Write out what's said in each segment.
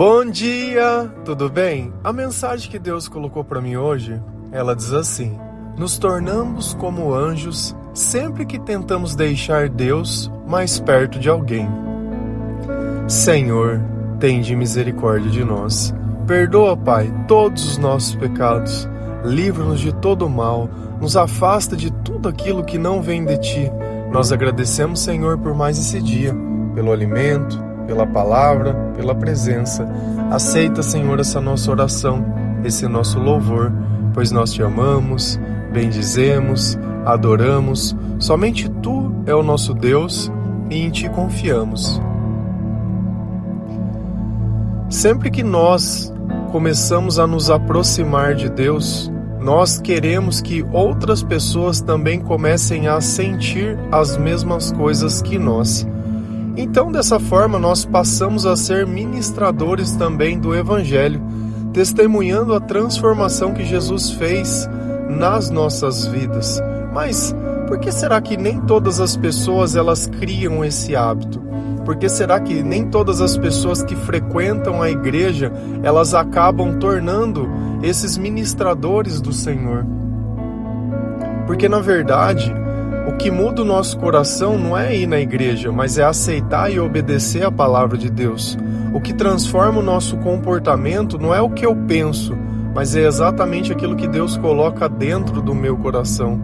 Bom dia, tudo bem? A mensagem que Deus colocou para mim hoje, ela diz assim: Nos tornamos como anjos sempre que tentamos deixar Deus mais perto de alguém. Senhor, tende misericórdia de nós. Perdoa, Pai, todos os nossos pecados. Livra-nos de todo o mal. Nos afasta de tudo aquilo que não vem de ti. Nós agradecemos, Senhor, por mais esse dia, pelo alimento, pela palavra, pela presença. Aceita, Senhor, essa nossa oração, esse nosso louvor, pois nós te amamos, bendizemos, adoramos. Somente tu é o nosso Deus e em ti confiamos. Sempre que nós começamos a nos aproximar de Deus, nós queremos que outras pessoas também comecem a sentir as mesmas coisas que nós. Então, dessa forma, nós passamos a ser ministradores também do Evangelho, testemunhando a transformação que Jesus fez nas nossas vidas. Mas por que será que nem todas as pessoas elas criam esse hábito? Por que será que nem todas as pessoas que frequentam a igreja elas acabam tornando esses ministradores do Senhor? Porque na verdade, o que muda o nosso coração não é ir na igreja, mas é aceitar e obedecer a palavra de Deus. O que transforma o nosso comportamento não é o que eu penso, mas é exatamente aquilo que Deus coloca dentro do meu coração.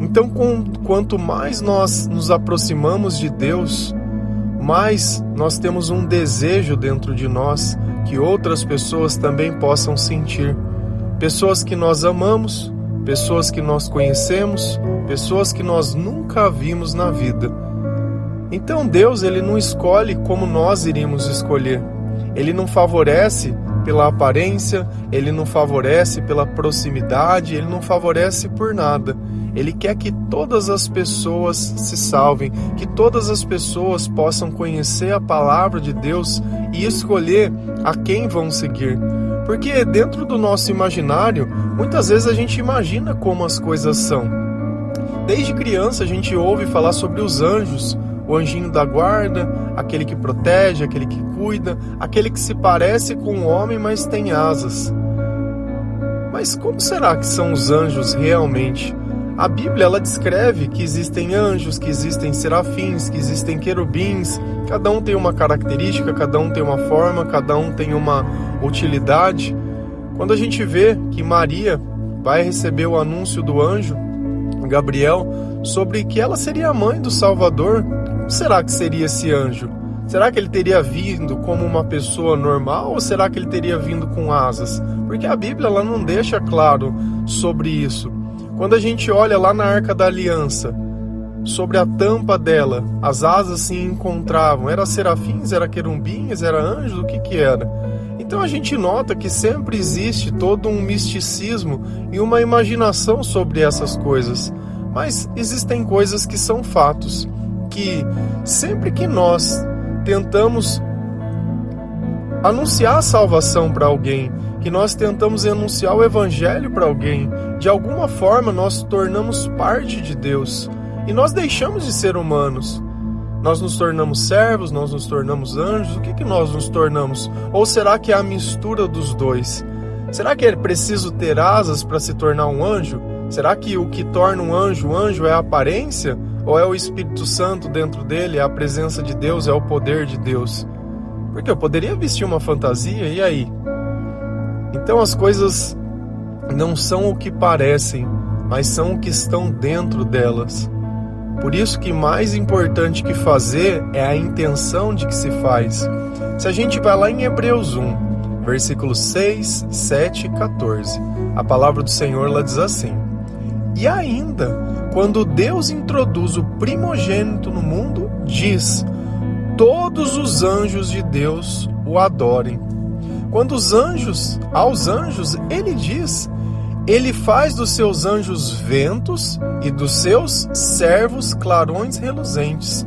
Então, com, quanto mais nós nos aproximamos de Deus, mais nós temos um desejo dentro de nós que outras pessoas também possam sentir. Pessoas que nós amamos, pessoas que nós conhecemos, pessoas que nós nunca vimos na vida. Então Deus ele não escolhe como nós iríamos escolher. Ele não favorece pela aparência, ele não favorece pela proximidade, ele não favorece por nada. Ele quer que todas as pessoas se salvem, que todas as pessoas possam conhecer a palavra de Deus e escolher a quem vão seguir. Porque dentro do nosso imaginário, muitas vezes a gente imagina como as coisas são. Desde criança a gente ouve falar sobre os anjos, o anjinho da guarda, aquele que protege, aquele que cuida, aquele que se parece com o homem, mas tem asas. Mas como será que são os anjos realmente? A Bíblia ela descreve que existem anjos, que existem serafins, que existem querubins. Cada um tem uma característica, cada um tem uma forma, cada um tem uma utilidade. Quando a gente vê que Maria vai receber o anúncio do anjo Gabriel sobre que ela seria a mãe do Salvador, será que seria esse anjo? Será que ele teria vindo como uma pessoa normal ou será que ele teria vindo com asas? Porque a Bíblia ela não deixa claro sobre isso. Quando a gente olha lá na Arca da Aliança, sobre a tampa dela, as asas se encontravam. Era serafins, era querumbins, era anjos, o que que era? Então a gente nota que sempre existe todo um misticismo e uma imaginação sobre essas coisas. Mas existem coisas que são fatos, que sempre que nós tentamos anunciar a salvação para alguém, que nós tentamos anunciar o evangelho para alguém, de alguma forma nós tornamos parte de Deus e nós deixamos de ser humanos. Nós nos tornamos servos, nós nos tornamos anjos, o que, que nós nos tornamos? Ou será que é a mistura dos dois? Será que é preciso ter asas para se tornar um anjo? Será que o que torna um anjo anjo é a aparência? Ou é o Espírito Santo dentro dele, é a presença de Deus, é o poder de Deus? Porque eu poderia vestir uma fantasia, e aí? Então as coisas não são o que parecem, mas são o que estão dentro delas. Por isso que mais importante que fazer é a intenção de que se faz. Se a gente vai lá em Hebreus 1, versículos 6, 7 e 14, a palavra do Senhor lá diz assim: E ainda, quando Deus introduz o primogênito no mundo, diz: Todos os anjos de Deus o adorem. Quando os anjos, aos anjos, ele diz: Ele faz dos seus anjos ventos e dos seus servos clarões reluzentes.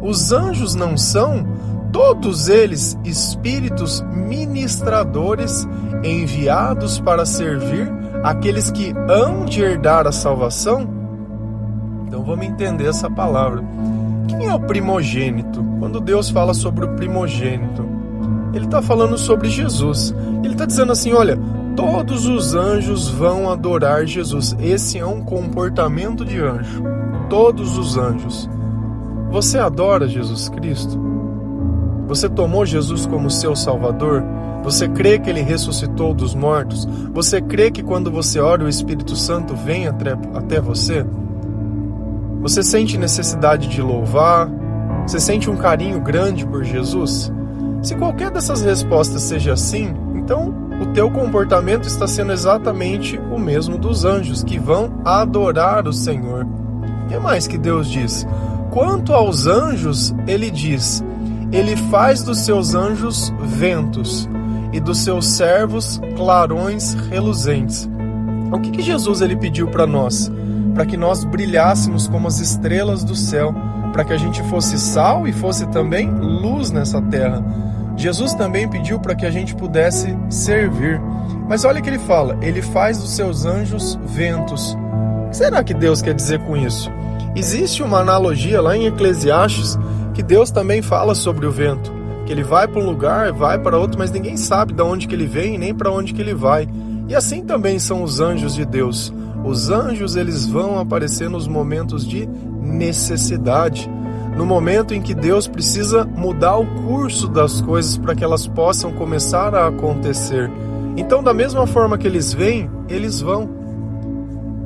Os anjos não são, todos eles, espíritos ministradores enviados para servir aqueles que hão de herdar a salvação? Então vamos entender essa palavra. Quem é o primogênito? Quando Deus fala sobre o primogênito, Ele está falando sobre Jesus. Ele está dizendo assim: olha, todos os anjos vão adorar Jesus. Esse é um comportamento de anjo. Todos os anjos. Você adora Jesus Cristo? Você tomou Jesus como seu Salvador? Você crê que ele ressuscitou dos mortos? Você crê que quando você ora o Espírito Santo vem até, até você? Você sente necessidade de louvar? Você sente um carinho grande por Jesus? Se qualquer dessas respostas seja sim, então o teu comportamento está sendo exatamente o mesmo dos anjos que vão adorar o Senhor. E mais que Deus diz? Quanto aos anjos, ele diz: Ele faz dos seus anjos ventos e dos seus servos clarões reluzentes. O que, que Jesus ele pediu para nós? Para que nós brilhássemos como as estrelas do céu, para que a gente fosse sal e fosse também luz nessa terra. Jesus também pediu para que a gente pudesse servir. Mas olha que ele fala: ele faz dos seus anjos ventos. O que será que Deus quer dizer com isso? Existe uma analogia lá em Eclesiastes que Deus também fala sobre o vento, que ele vai para um lugar, vai para outro, mas ninguém sabe de onde que ele vem nem para onde que ele vai. E assim também são os anjos de Deus. Os anjos eles vão aparecer nos momentos de necessidade no momento em que Deus precisa mudar o curso das coisas para que elas possam começar a acontecer. Então, da mesma forma que eles vêm, eles vão.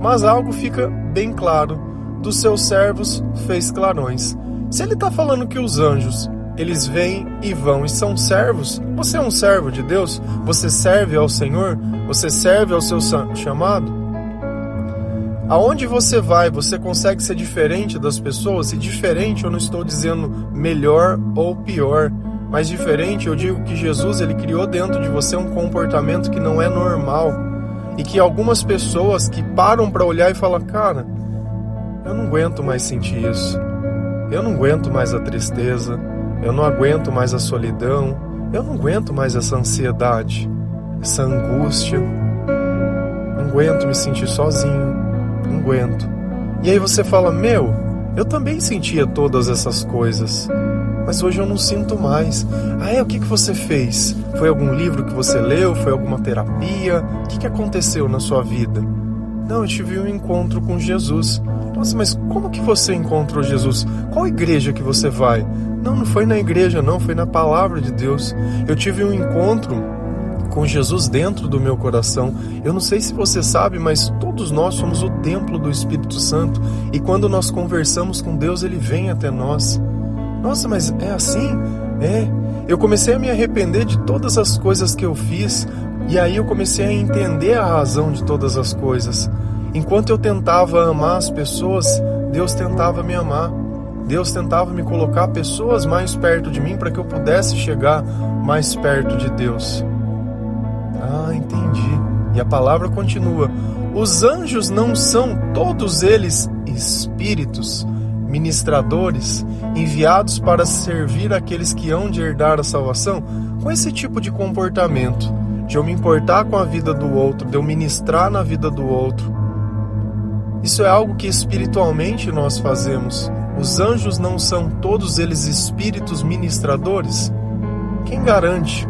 Mas algo fica bem claro: dos seus servos fez clarões. Se ele está falando que os anjos eles vêm e vão e são servos, você é um servo de Deus? Você serve ao Senhor? Você serve ao seu chamado? Aonde você vai, você consegue ser diferente das pessoas? E diferente, eu não estou dizendo melhor ou pior, mas diferente, eu digo que Jesus ele criou dentro de você um comportamento que não é normal. E que algumas pessoas que param para olhar e falam, cara, eu não aguento mais sentir isso, eu não aguento mais a tristeza, eu não aguento mais a solidão, eu não aguento mais essa ansiedade, essa angústia, não aguento me sentir sozinho aguento. E aí você fala: Meu, eu também sentia todas essas coisas, mas hoje eu não sinto mais. Ah, é? O que, que você fez? Foi algum livro que você leu? Foi alguma terapia? O que, que aconteceu na sua vida? Não, eu tive um encontro com Jesus. Nossa, mas como que você encontrou Jesus? Qual igreja que você vai? Não, não foi na igreja, não, foi na palavra de Deus. Eu tive um encontro com Jesus dentro do meu coração. Eu não sei se você sabe, mas todos nós somos o templo do Espírito Santo e quando nós conversamos com Deus, ele vem até nós. Nossa, mas é assim? É. Eu comecei a me arrepender de todas as coisas que eu fiz e aí eu comecei a entender a razão de todas as coisas. Enquanto eu tentava amar as pessoas, Deus tentava me amar. Deus tentava me colocar pessoas mais perto de mim para que eu pudesse chegar mais perto de Deus. Entendi. E a palavra continua: os anjos não são todos eles espíritos, ministradores, enviados para servir aqueles que hão de herdar a salvação? Com esse tipo de comportamento, de eu me importar com a vida do outro, de eu ministrar na vida do outro. Isso é algo que espiritualmente nós fazemos. Os anjos não são todos eles espíritos ministradores? Quem garante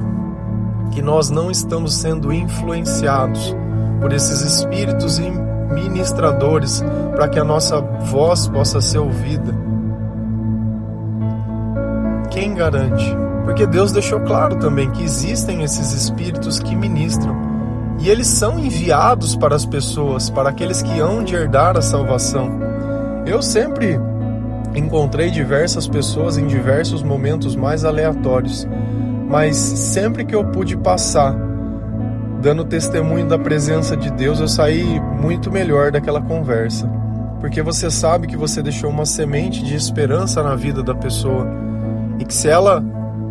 que nós não estamos sendo influenciados por esses espíritos ministradores para que a nossa voz possa ser ouvida. Quem garante? Porque Deus deixou claro também que existem esses espíritos que ministram e eles são enviados para as pessoas, para aqueles que hão de herdar a salvação. Eu sempre encontrei diversas pessoas em diversos momentos mais aleatórios mas sempre que eu pude passar dando testemunho da presença de Deus, eu saí muito melhor daquela conversa. Porque você sabe que você deixou uma semente de esperança na vida da pessoa e que se ela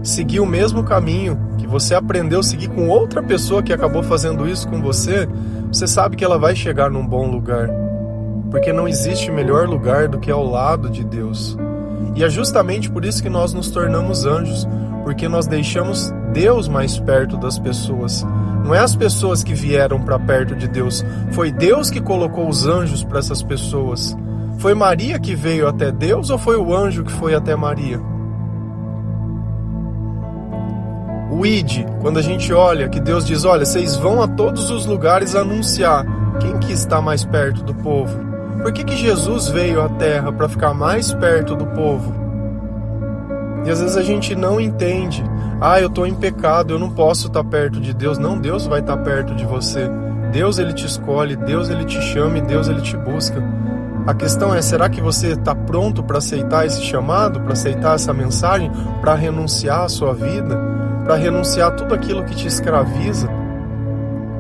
seguir o mesmo caminho que você aprendeu a seguir com outra pessoa que acabou fazendo isso com você, você sabe que ela vai chegar num bom lugar. Porque não existe melhor lugar do que ao lado de Deus. E é justamente por isso que nós nos tornamos anjos, porque nós deixamos Deus mais perto das pessoas. Não é as pessoas que vieram para perto de Deus, foi Deus que colocou os anjos para essas pessoas. Foi Maria que veio até Deus ou foi o anjo que foi até Maria? O id, quando a gente olha que Deus diz, olha, vocês vão a todos os lugares anunciar. Quem que está mais perto do povo? Por que, que Jesus veio à Terra para ficar mais perto do povo? E às vezes a gente não entende. Ah, eu estou em pecado, eu não posso estar perto de Deus. Não, Deus vai estar perto de você. Deus ele te escolhe, Deus ele te chama e Deus ele te busca. A questão é, será que você está pronto para aceitar esse chamado, para aceitar essa mensagem, para renunciar à sua vida, para renunciar a tudo aquilo que te escraviza?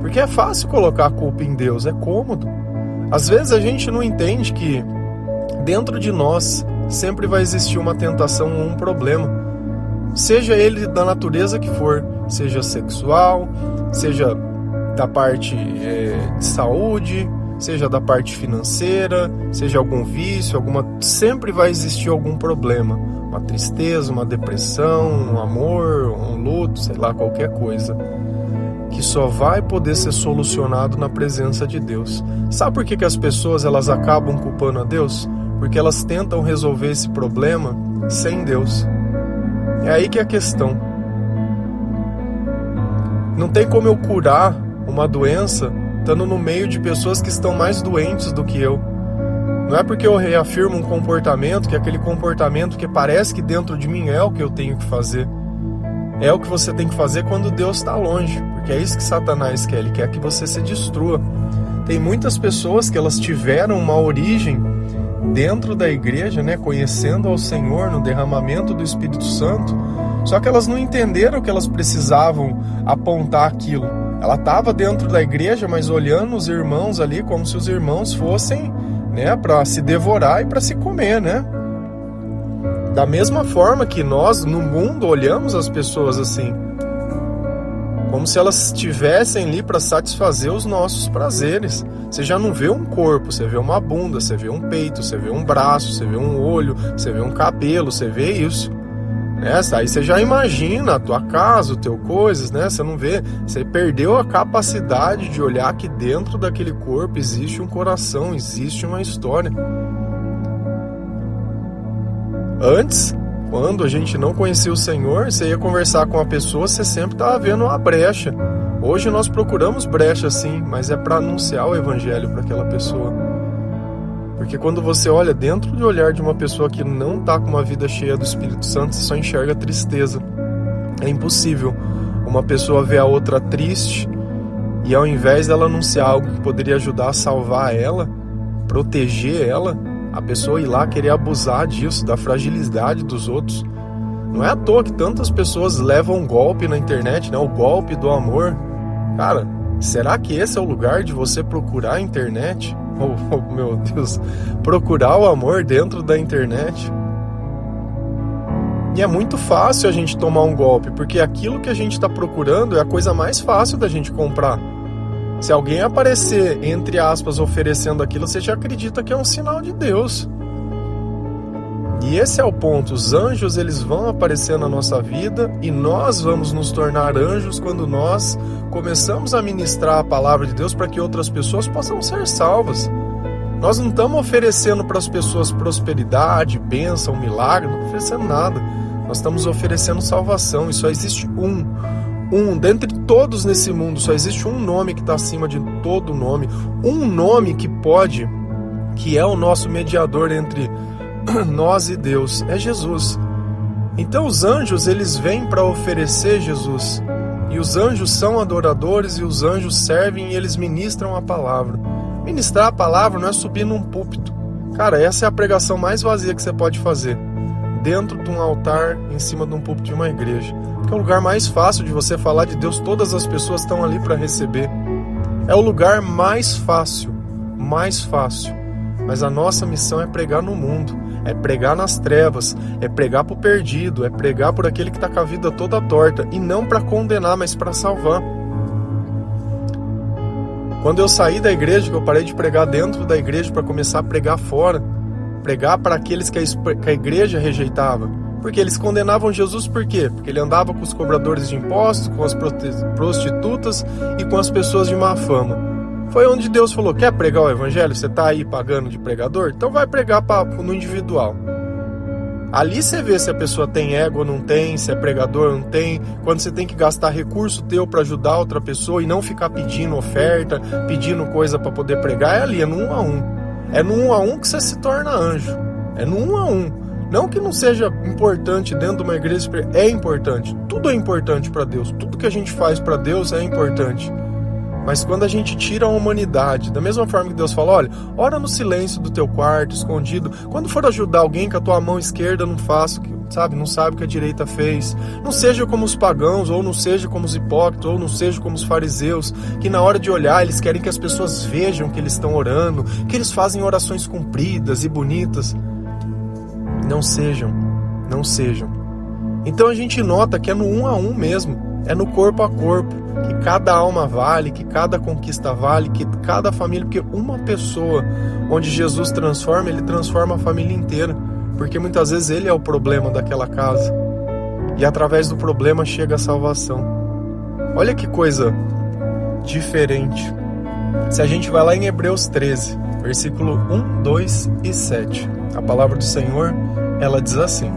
Porque é fácil colocar a culpa em Deus, é cômodo. Às vezes a gente não entende que dentro de nós sempre vai existir uma tentação ou um problema, seja ele da natureza que for, seja sexual, seja da parte é, de saúde, seja da parte financeira, seja algum vício, alguma, sempre vai existir algum problema, uma tristeza, uma depressão, um amor, um luto, sei lá, qualquer coisa que só vai poder ser solucionado na presença de Deus. Sabe por que, que as pessoas elas acabam culpando a Deus? Porque elas tentam resolver esse problema sem Deus. É aí que é a questão. Não tem como eu curar uma doença estando no meio de pessoas que estão mais doentes do que eu. Não é porque eu reafirmo um comportamento que aquele comportamento que parece que dentro de mim é o que eu tenho que fazer. É o que você tem que fazer quando Deus está longe, porque é isso que Satanás quer, ele quer que você se destrua. Tem muitas pessoas que elas tiveram uma origem dentro da igreja, né, conhecendo ao Senhor no derramamento do Espírito Santo, só que elas não entenderam que elas precisavam apontar aquilo. Ela estava dentro da igreja, mas olhando os irmãos ali como se os irmãos fossem, né, para se devorar e para se comer, né? Da mesma forma que nós no mundo olhamos as pessoas assim, como se elas estivessem ali para satisfazer os nossos prazeres. Você já não vê um corpo, você vê uma bunda, você vê um peito, você vê um braço, você vê um olho, você vê um cabelo, você vê isso. Né? Aí você já imagina a tua casa, o teu coisas, né? Você não vê, você perdeu a capacidade de olhar que dentro daquele corpo existe um coração, existe uma história. Antes, quando a gente não conhecia o Senhor, você ia conversar com a pessoa, você sempre estava vendo uma brecha. Hoje nós procuramos brecha sim, mas é para anunciar o evangelho para aquela pessoa. Porque quando você olha dentro do olhar de uma pessoa que não está com uma vida cheia do Espírito Santo, você só enxerga tristeza. É impossível uma pessoa ver a outra triste e ao invés dela anunciar algo que poderia ajudar a salvar ela, proteger ela, a pessoa ir lá querer abusar disso, da fragilidade dos outros. Não é à toa que tantas pessoas levam um golpe na internet, né? O golpe do amor. Cara, será que esse é o lugar de você procurar a internet? Oh, oh meu Deus, procurar o amor dentro da internet. E é muito fácil a gente tomar um golpe, porque aquilo que a gente está procurando é a coisa mais fácil da gente comprar. Se alguém aparecer, entre aspas, oferecendo aquilo, você já acredita que é um sinal de Deus. E esse é o ponto. Os anjos eles vão aparecer na nossa vida e nós vamos nos tornar anjos quando nós começamos a ministrar a palavra de Deus para que outras pessoas possam ser salvas. Nós não estamos oferecendo para as pessoas prosperidade, bênção, milagre, não oferecendo nada. Nós estamos oferecendo salvação e só existe um um, dentre todos nesse mundo, só existe um nome que está acima de todo nome, um nome que pode, que é o nosso mediador entre nós e Deus, é Jesus. Então os anjos eles vêm para oferecer Jesus. E os anjos são adoradores e os anjos servem e eles ministram a palavra. Ministrar a palavra não é subir num púlpito. Cara, essa é a pregação mais vazia que você pode fazer. Dentro de um altar, em cima de um púlpito de uma igreja é o lugar mais fácil de você falar de Deus, todas as pessoas estão ali para receber. É o lugar mais fácil, mais fácil. Mas a nossa missão é pregar no mundo, é pregar nas trevas, é pregar para o perdido, é pregar por aquele que está com a vida toda torta e não para condenar, mas para salvar. Quando eu saí da igreja, que eu parei de pregar dentro da igreja para começar a pregar fora, pregar para aqueles que a igreja rejeitava, porque eles condenavam Jesus por quê? Porque ele andava com os cobradores de impostos, com as prostitutas e com as pessoas de má fama. Foi onde Deus falou: quer pregar o evangelho? Você está aí pagando de pregador? Então vai pregar pra, no individual. Ali você vê se a pessoa tem ego ou não tem, se é pregador ou não tem, quando você tem que gastar recurso teu para ajudar outra pessoa e não ficar pedindo oferta, pedindo coisa para poder pregar, é ali, é no um a um. É no um a um que você se torna anjo. É no um a um. Não que não seja importante dentro de uma igreja, é importante. Tudo é importante para Deus. Tudo que a gente faz para Deus é importante. Mas quando a gente tira a humanidade, da mesma forma que Deus fala, olha, ora no silêncio do teu quarto, escondido. Quando for ajudar alguém com a tua mão esquerda, não faça, sabe, não sabe o que a direita fez. Não seja como os pagãos, ou não seja como os hipócritas, ou não seja como os fariseus, que na hora de olhar eles querem que as pessoas vejam que eles estão orando, que eles fazem orações compridas e bonitas. Não sejam, não sejam. Então a gente nota que é no um a um mesmo, é no corpo a corpo que cada alma vale, que cada conquista vale, que cada família, porque uma pessoa onde Jesus transforma, ele transforma a família inteira, porque muitas vezes ele é o problema daquela casa. E através do problema chega a salvação. Olha que coisa diferente. Se a gente vai lá em Hebreus 13, versículo 1, 2 e 7, a palavra do Senhor, ela diz assim: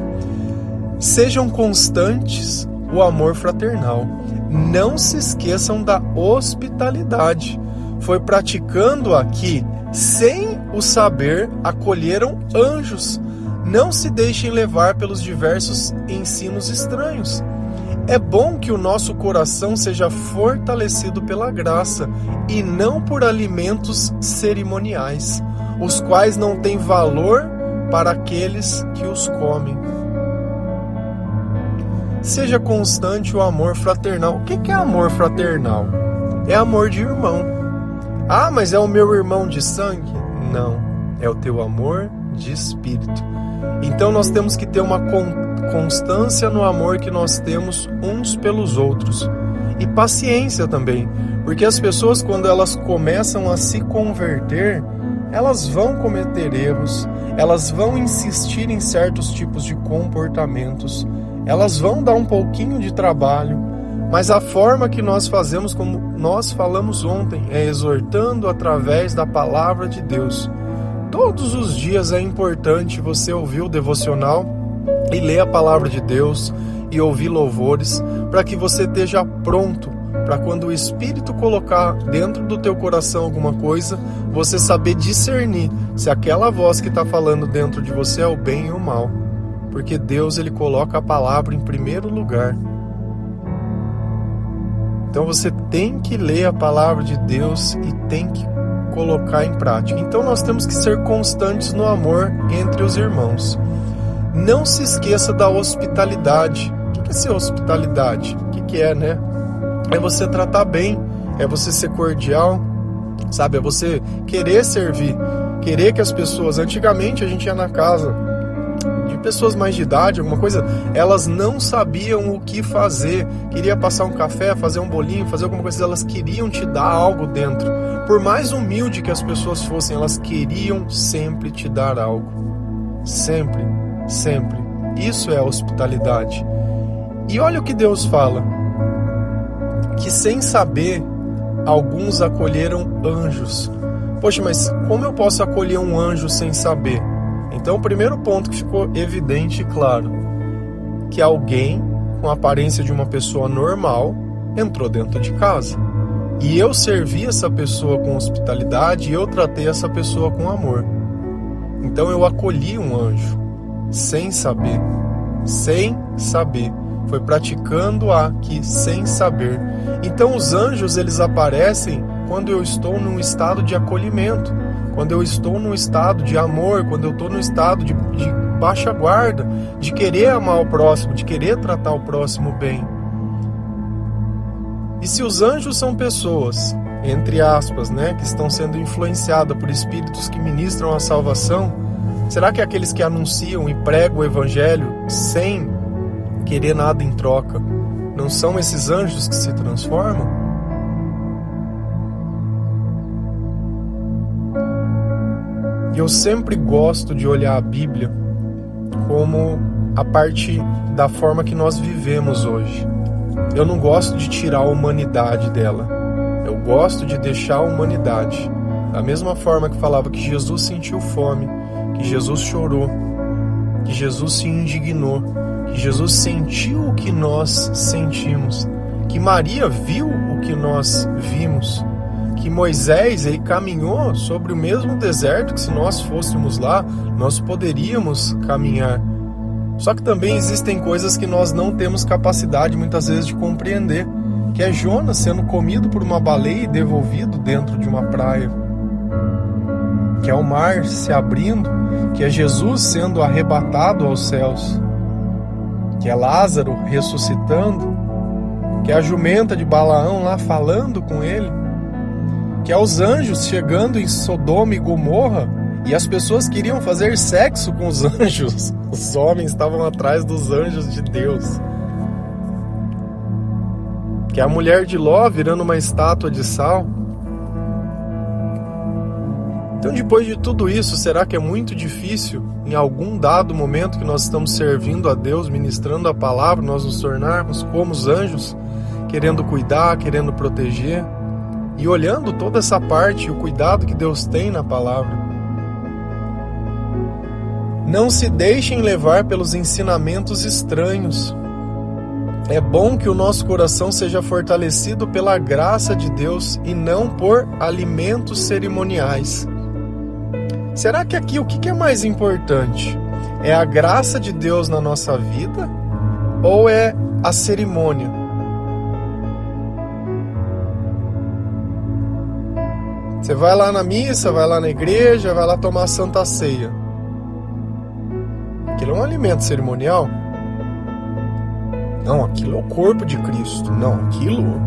Sejam constantes o amor fraternal não se esqueçam da hospitalidade. Foi praticando aqui, sem o saber, acolheram anjos. Não se deixem levar pelos diversos ensinos estranhos. É bom que o nosso coração seja fortalecido pela graça e não por alimentos cerimoniais, os quais não têm valor para aqueles que os comem seja constante o amor fraternal. O que é amor fraternal? É amor de irmão. Ah, mas é o meu irmão de sangue? Não, é o teu amor de espírito. Então nós temos que ter uma constância no amor que nós temos uns pelos outros. E paciência também, porque as pessoas, quando elas começam a se converter, elas vão cometer erros, elas vão insistir em certos tipos de comportamentos, elas vão dar um pouquinho de trabalho, mas a forma que nós fazemos, como nós falamos ontem, é exortando através da palavra de Deus. Todos os dias é importante você ouvir o devocional e ler a palavra de Deus e ouvir louvores, para que você esteja pronto para quando o Espírito colocar dentro do teu coração alguma coisa, você saber discernir se aquela voz que está falando dentro de você é o bem ou o mal porque Deus ele coloca a palavra em primeiro lugar. Então você tem que ler a palavra de Deus e tem que colocar em prática. Então nós temos que ser constantes no amor entre os irmãos. Não se esqueça da hospitalidade. O que é ser hospitalidade? O que é, né? É você tratar bem, é você ser cordial, sabe? É você querer servir, querer que as pessoas. Antigamente a gente ia na casa pessoas mais de idade, alguma coisa, elas não sabiam o que fazer. Queria passar um café, fazer um bolinho, fazer alguma coisa, elas queriam te dar algo dentro. Por mais humilde que as pessoas fossem, elas queriam sempre te dar algo. Sempre, sempre. Isso é hospitalidade. E olha o que Deus fala: que sem saber, alguns acolheram anjos. Poxa, mas como eu posso acolher um anjo sem saber? Então, o primeiro ponto que ficou evidente e claro, que alguém com a aparência de uma pessoa normal entrou dentro de casa. E eu servi essa pessoa com hospitalidade e eu tratei essa pessoa com amor. Então eu acolhi um anjo, sem saber, sem saber. Foi praticando aqui sem saber. Então os anjos eles aparecem quando eu estou num estado de acolhimento quando eu estou num estado de amor, quando eu estou num estado de, de baixa guarda, de querer amar o próximo, de querer tratar o próximo bem. E se os anjos são pessoas, entre aspas, né, que estão sendo influenciadas por espíritos que ministram a salvação, será que aqueles que anunciam e pregam o evangelho sem querer nada em troca, não são esses anjos que se transformam? E eu sempre gosto de olhar a Bíblia como a parte da forma que nós vivemos hoje. Eu não gosto de tirar a humanidade dela. Eu gosto de deixar a humanidade. Da mesma forma que falava que Jesus sentiu fome, que Jesus chorou, que Jesus se indignou, Jesus sentiu o que nós sentimos, que Maria viu o que nós vimos, que Moisés aí caminhou sobre o mesmo deserto que se nós fôssemos lá, nós poderíamos caminhar. Só que também existem coisas que nós não temos capacidade muitas vezes de compreender, que é Jonas sendo comido por uma baleia e devolvido dentro de uma praia. Que é o mar se abrindo, que é Jesus sendo arrebatado aos céus. Que é Lázaro ressuscitando, que é a jumenta de Balaão lá falando com ele, que é os anjos chegando em Sodoma e Gomorra e as pessoas queriam fazer sexo com os anjos. Os homens estavam atrás dos anjos de Deus. Que é a mulher de Ló virando uma estátua de sal. Então, depois de tudo isso, será que é muito difícil, em algum dado momento que nós estamos servindo a Deus, ministrando a palavra, nós nos tornarmos como os anjos, querendo cuidar, querendo proteger e olhando toda essa parte o cuidado que Deus tem na palavra? Não se deixem levar pelos ensinamentos estranhos. É bom que o nosso coração seja fortalecido pela graça de Deus e não por alimentos cerimoniais. Será que aqui o que é mais importante? É a graça de Deus na nossa vida ou é a cerimônia? Você vai lá na missa, vai lá na igreja, vai lá tomar a santa ceia. Aquilo é um alimento cerimonial? Não, aquilo é o corpo de Cristo. Não, aquilo.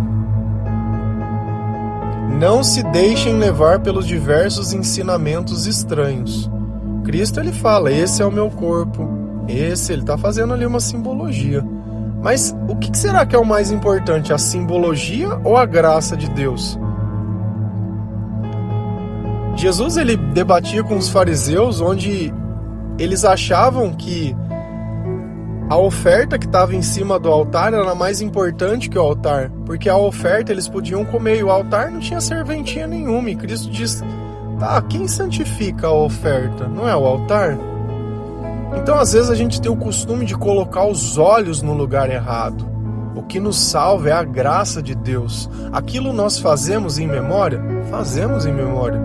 Não se deixem levar pelos diversos ensinamentos estranhos. Cristo ele fala: esse é o meu corpo. Esse, ele está fazendo ali uma simbologia. Mas o que será que é o mais importante, a simbologia ou a graça de Deus? Jesus ele debatia com os fariseus, onde eles achavam que a oferta que estava em cima do altar era mais importante que o altar, porque a oferta eles podiam comer e o altar não tinha serventia nenhuma. E Cristo diz: tá, quem santifica a oferta? Não é o altar? Então, às vezes, a gente tem o costume de colocar os olhos no lugar errado. O que nos salva é a graça de Deus. Aquilo nós fazemos em memória? Fazemos em memória.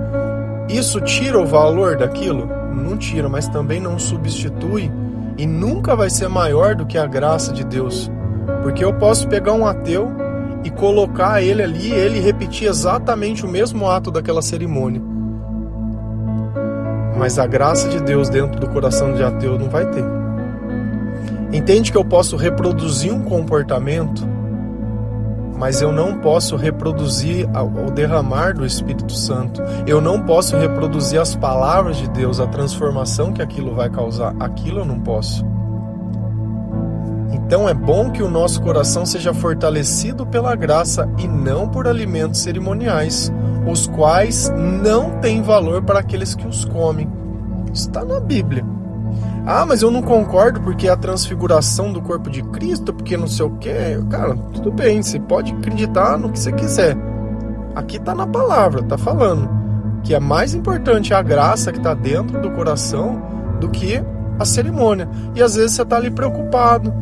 Isso tira o valor daquilo? não tira, mas também não substitui e nunca vai ser maior do que a graça de Deus. Porque eu posso pegar um ateu e colocar ele ali, ele repetir exatamente o mesmo ato daquela cerimônia. Mas a graça de Deus dentro do coração de ateu não vai ter. Entende que eu posso reproduzir um comportamento mas eu não posso reproduzir o derramar do Espírito Santo. Eu não posso reproduzir as palavras de Deus, a transformação que aquilo vai causar. Aquilo eu não posso. Então é bom que o nosso coração seja fortalecido pela graça e não por alimentos cerimoniais, os quais não têm valor para aqueles que os comem. Está na Bíblia. Ah, mas eu não concordo porque é a transfiguração do corpo de Cristo, porque não sei o quê. Cara, tudo bem, você pode acreditar no que você quiser. Aqui tá na palavra, tá falando que é mais importante a graça que tá dentro do coração do que a cerimônia. E às vezes você tá ali preocupado.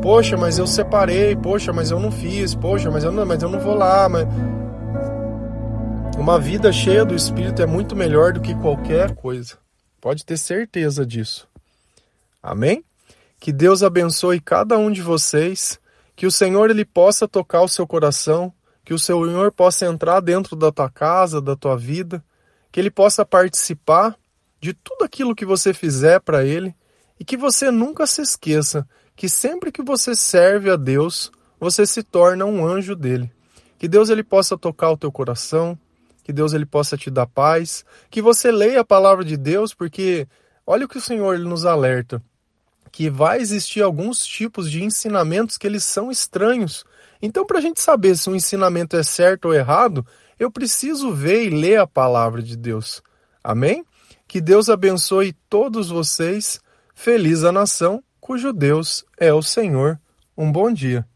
Poxa, mas eu separei, poxa, mas eu não fiz, poxa, mas eu não, mas eu não vou lá, mas uma vida cheia do espírito é muito melhor do que qualquer coisa. Pode ter certeza disso. Amém? Que Deus abençoe cada um de vocês, que o Senhor ele possa tocar o seu coração, que o Senhor possa entrar dentro da tua casa, da tua vida, que ele possa participar de tudo aquilo que você fizer para ele e que você nunca se esqueça que sempre que você serve a Deus, você se torna um anjo dele. Que Deus ele possa tocar o teu coração, que Deus ele possa te dar paz, que você leia a palavra de Deus, porque olha o que o Senhor nos alerta que vai existir alguns tipos de ensinamentos que eles são estranhos. Então, para a gente saber se um ensinamento é certo ou errado, eu preciso ver e ler a palavra de Deus. Amém? Que Deus abençoe todos vocês. Feliz a nação cujo Deus é o Senhor. Um bom dia.